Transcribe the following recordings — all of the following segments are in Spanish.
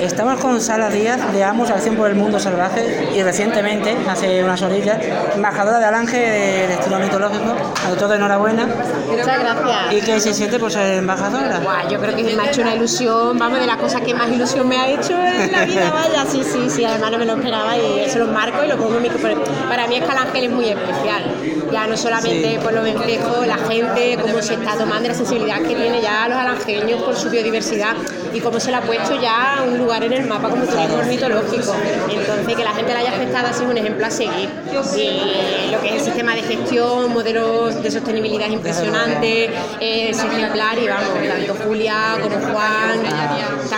Estamos con Sara Díaz de Amos Acción por el Mundo Salvaje y recientemente, hace unas orillas, embajadora de Alange de estilo mitológico. A todos enhorabuena. Muchas gracias. ¿Y qué se siente por ser embajadora? Buah, yo creo que me ha hecho una ilusión, vamos, de las cosas que más ilusión me ha hecho en la vida, vaya, sí, sí, sí, además no me lo esperaba y eso lo marco y lo pongo en mi... Para mí es que Alange es muy especial, ya no solamente por lo reflejo, la gente, cómo se está tomando la sensibilidad que tiene ya los alangeños por su biodiversidad y cómo se le ha puesto ya un lugar en el mapa como turismo mitológico. Entonces, que la gente la haya aceptado así es un ejemplo a seguir. Y lo que es el sistema de gestión, modelos de sostenibilidad impresionante, es ejemplar y vamos, tanto Julia como Juan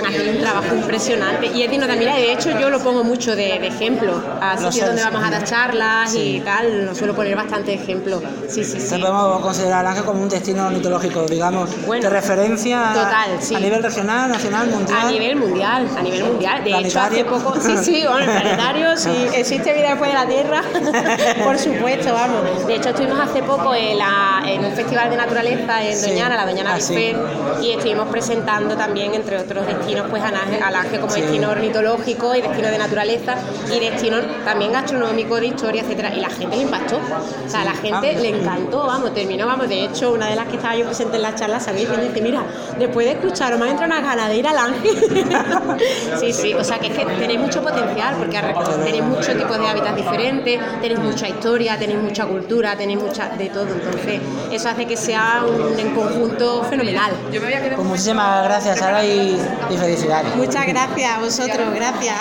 haciendo un trabajo impresionante. Y es digno también, de hecho yo lo pongo mucho de, ejemplo, a sitios donde vamos a dar charlas y tal, lo suelo poner bastante ejemplo. Sí, sí, sí. podemos considerar Ángel como un destino mitológico, digamos, de referencia total, a nivel regional, nacional, mundial. A nivel mundial, a nivel mundial. De hecho, hace poco, sí, sí, bueno, el planetario, sí, existe vida después de la Tierra, por supuesto, vamos. De hecho, estuvimos hace poco en, la, en un festival de naturaleza en Doñana, la Doñana ah, y estuvimos presentando también, entre otros destinos, pues Alange como destino ornitológico y destino de naturaleza y destino también gastronómico, de historia, etcétera. Y la gente le impactó. O sea, a la gente ah, le encantó, vamos, terminó, vamos. De hecho, una de las que estaba yo presente en la charla, sabéis, me dice, mira, después de escuchar, me ha entrado una gana de ir al ángel. sí, sí, o sea que es que tenéis mucho potencial, porque tenéis muchos tipos de hábitats diferentes, tenéis mucha historia, tenéis mucha cultura, tenéis mucha de todo. Entonces, eso hace que sea un en conjunto fenomenal. Pues muchísimas gracias, Sara, y, y felicidades. Muchas gracias a vosotros, gracias.